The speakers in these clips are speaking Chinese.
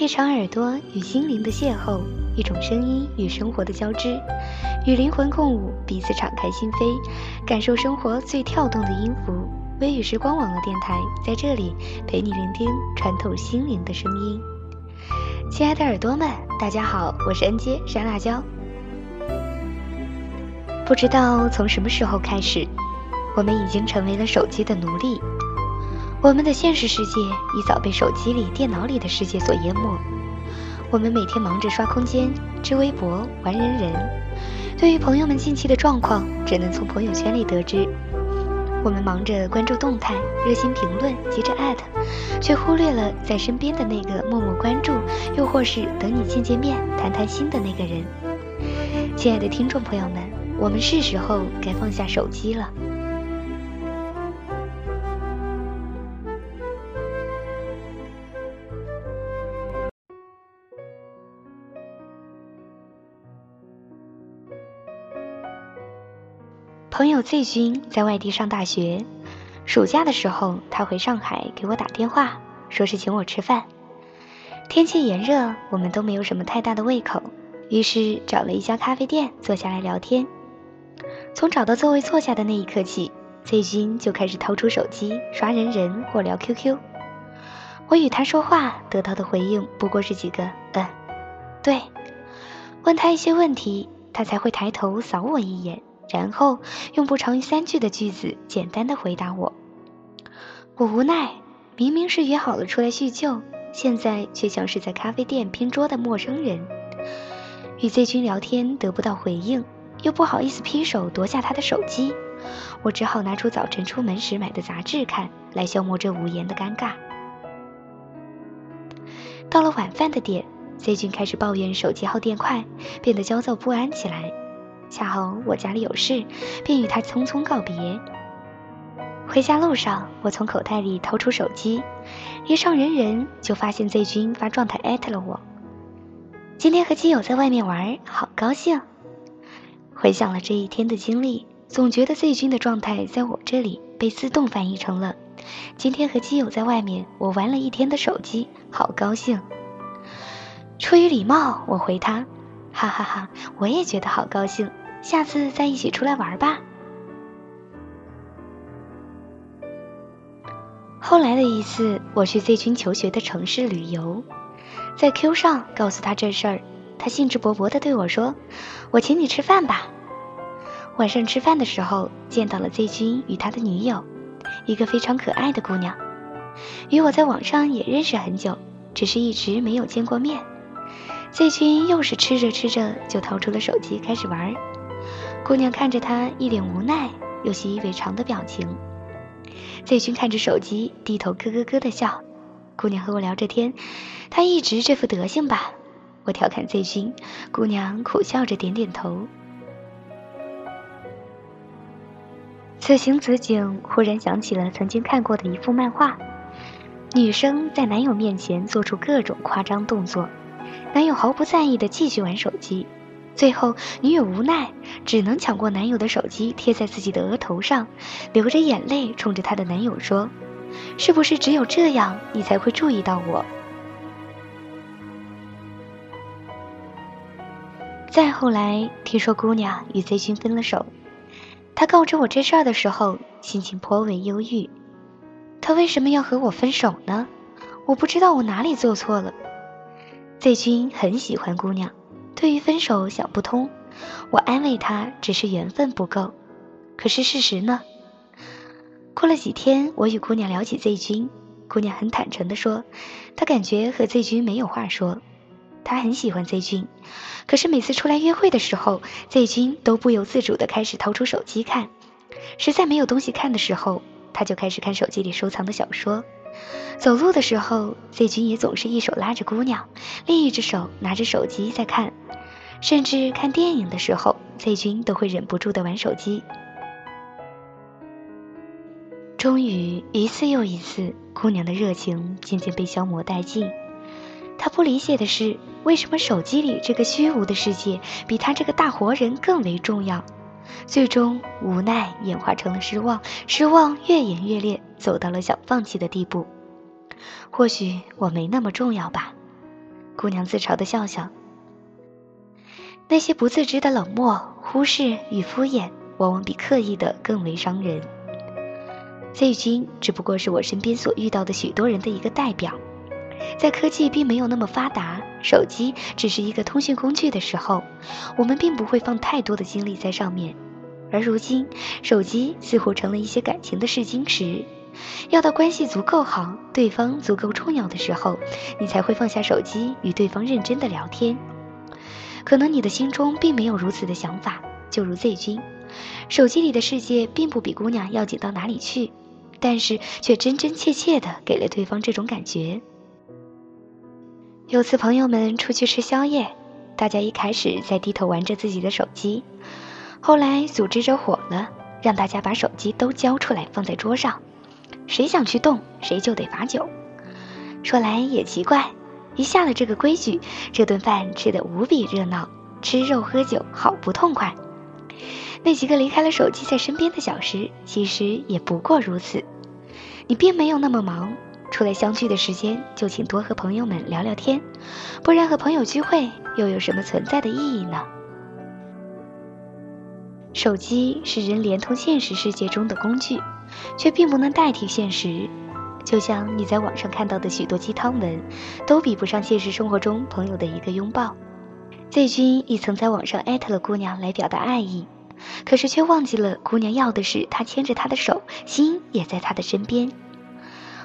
一场耳朵与心灵的邂逅，一种声音与生活的交织，与灵魂共舞，彼此敞开心扉，感受生活最跳动的音符。微雨时光网络电台在这里陪你聆听穿透心灵的声音。亲爱的耳朵们，大家好，我是恩杰山辣椒。不知道从什么时候开始，我们已经成为了手机的奴隶。我们的现实世界已早被手机里、电脑里的世界所淹没。我们每天忙着刷空间、织微博、玩人人，对于朋友们近期的状况，只能从朋友圈里得知。我们忙着关注动态、热心评论、急着艾特，却忽略了在身边的那个默默关注，又或是等你见见面、谈谈心的那个人。亲爱的听众朋友们，我们是时候该放下手机了。朋友 Z 君在外地上大学，暑假的时候他回上海给我打电话，说是请我吃饭。天气炎热，我们都没有什么太大的胃口，于是找了一家咖啡店坐下来聊天。从找到座位坐下的那一刻起，Z 君就开始掏出手机刷人人或聊 QQ。我与他说话得到的回应不过是几个“嗯，对”。问他一些问题，他才会抬头扫我一眼。然后用不长于三句的句子简单的回答我。我无奈，明明是约好了出来叙旧，现在却像是在咖啡店拼桌的陌生人。与 Z 君聊天得不到回应，又不好意思劈手夺下他的手机，我只好拿出早晨出门时买的杂志看，来消磨这无言的尴尬。到了晚饭的点，Z 君开始抱怨手机耗电快，变得焦躁不安起来。恰好我家里有事，便与他匆匆告别。回家路上，我从口袋里掏出手机，一上人人就发现 Z 君发状态艾特了我。今天和基友在外面玩，好高兴。回想了这一天的经历，总觉得 Z 君的状态在我这里被自动翻译成了：今天和基友在外面，我玩了一天的手机，好高兴。出于礼貌，我回他。哈哈哈，我也觉得好高兴，下次再一起出来玩吧。后来的一次，我去 Z 君求学的城市旅游，在 Q 上告诉他这事儿，他兴致勃勃地对我说：“我请你吃饭吧。”晚上吃饭的时候，见到了 Z 君与他的女友，一个非常可爱的姑娘，与我在网上也认识很久，只是一直没有见过面。醉君又是吃着吃着就掏出了手机开始玩，姑娘看着他一脸无奈又习以为常的表情。醉君看着手机低头咯咯咯的笑，姑娘和我聊着天，他一直这副德行吧？我调侃醉君，姑娘苦笑着点点头。此情此景，忽然想起了曾经看过的一幅漫画，女生在男友面前做出各种夸张动作。男友毫不在意的继续玩手机，最后女友无奈，只能抢过男友的手机贴在自己的额头上，流着眼泪冲着她的男友说：“是不是只有这样你才会注意到我？”再后来听说姑娘与 Z 君分了手，他告知我这事儿的时候，心情颇为忧郁。他为什么要和我分手呢？我不知道我哪里做错了。Z 君很喜欢姑娘，对于分手想不通，我安慰他只是缘分不够。可是事实呢？过了几天，我与姑娘聊起 Z 君，姑娘很坦诚地说，她感觉和 Z 君没有话说。她很喜欢 Z 君，可是每次出来约会的时候，Z 君都不由自主地开始掏出手机看。实在没有东西看的时候，他就开始看手机里收藏的小说。走路的时候，Z 君也总是一手拉着姑娘，另一只手拿着手机在看，甚至看电影的时候，Z 君都会忍不住的玩手机。终于一次又一次，姑娘的热情渐渐被消磨殆尽他不理解的是，为什么手机里这个虚无的世界比他这个大活人更为重要？最终，无奈演化成了失望，失望越演越烈，走到了想放弃的地步。或许我没那么重要吧，姑娘自嘲的笑笑。那些不自知的冷漠、忽视与敷衍，往往比刻意的更为伤人。Z 君只不过是我身边所遇到的许多人的一个代表。在科技并没有那么发达，手机只是一个通讯工具的时候，我们并不会放太多的精力在上面。而如今，手机似乎成了一些感情的试金石，要到关系足够好、对方足够重要的时候，你才会放下手机与对方认真的聊天。可能你的心中并没有如此的想法，就如 Z 君，手机里的世界并不比姑娘要紧到哪里去，但是却真真切切的给了对方这种感觉。有次朋友们出去吃宵夜，大家一开始在低头玩着自己的手机，后来组织着火了，让大家把手机都交出来放在桌上，谁想去动谁就得罚酒。说来也奇怪，一下了这个规矩，这顿饭吃得无比热闹，吃肉喝酒好不痛快。那几个离开了手机在身边的小时，其实也不过如此，你并没有那么忙。出来相聚的时间，就请多和朋友们聊聊天，不然和朋友聚会又有什么存在的意义呢？手机是人连通现实世界中的工具，却并不能代替现实。就像你在网上看到的许多鸡汤文，都比不上现实生活中朋友的一个拥抱。Z 君也曾在网上艾特了姑娘来表达爱意，可是却忘记了姑娘要的是他牵着她的手，心也在她的身边。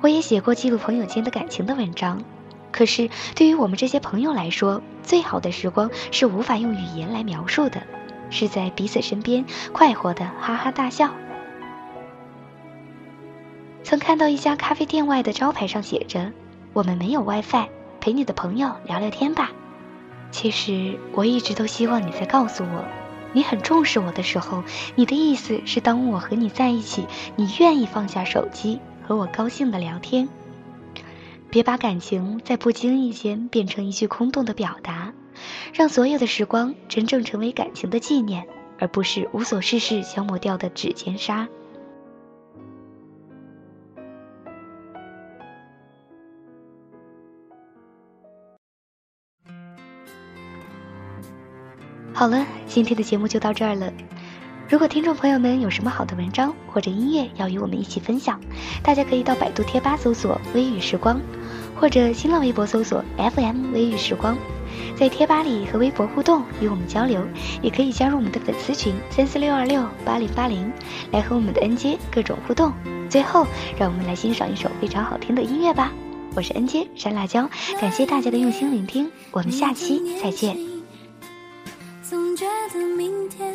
我也写过记录朋友间的感情的文章，可是对于我们这些朋友来说，最好的时光是无法用语言来描述的，是在彼此身边快活的哈哈大笑。曾看到一家咖啡店外的招牌上写着：“我们没有 WiFi，陪你的朋友聊聊天吧。”其实我一直都希望你在告诉我，你很重视我的时候，你的意思是当我和你在一起，你愿意放下手机。和我高兴的聊天，别把感情在不经意间变成一句空洞的表达，让所有的时光真正成为感情的纪念，而不是无所事事消磨掉的指尖沙。好了，今天的节目就到这儿了。如果听众朋友们有什么好的文章或者音乐要与我们一起分享，大家可以到百度贴吧搜索“微雨时光”，或者新浪微博搜索 “FM 微雨时光”，在贴吧里和微博互动与我们交流，也可以加入我们的粉丝群三四六二六八零八零，来和我们的恩接各种互动。最后，让我们来欣赏一首非常好听的音乐吧。我是恩接山辣椒，感谢大家的用心聆听，我们下期再见。总觉得明天。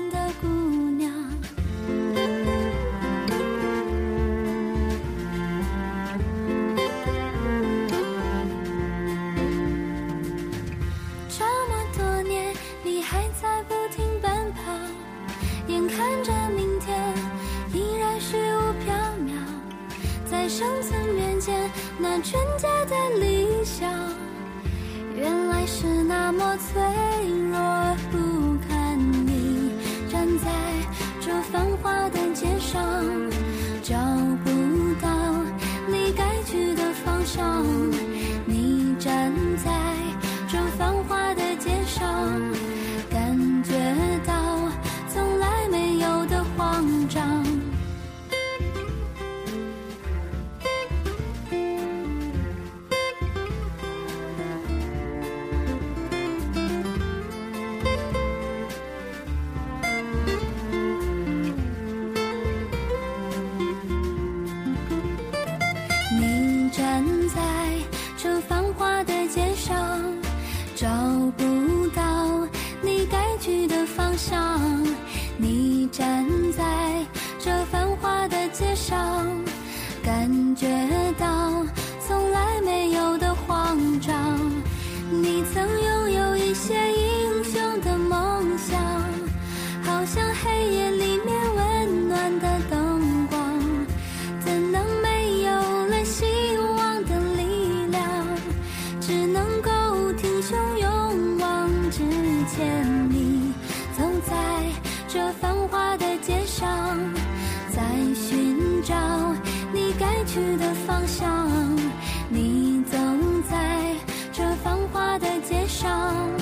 纯洁的理想，原来是那么脆弱不堪。你站在这繁华的街上，找不到你该去的方向。你站这繁华的街上，在寻找你该去的方向。你走在这繁华的街上。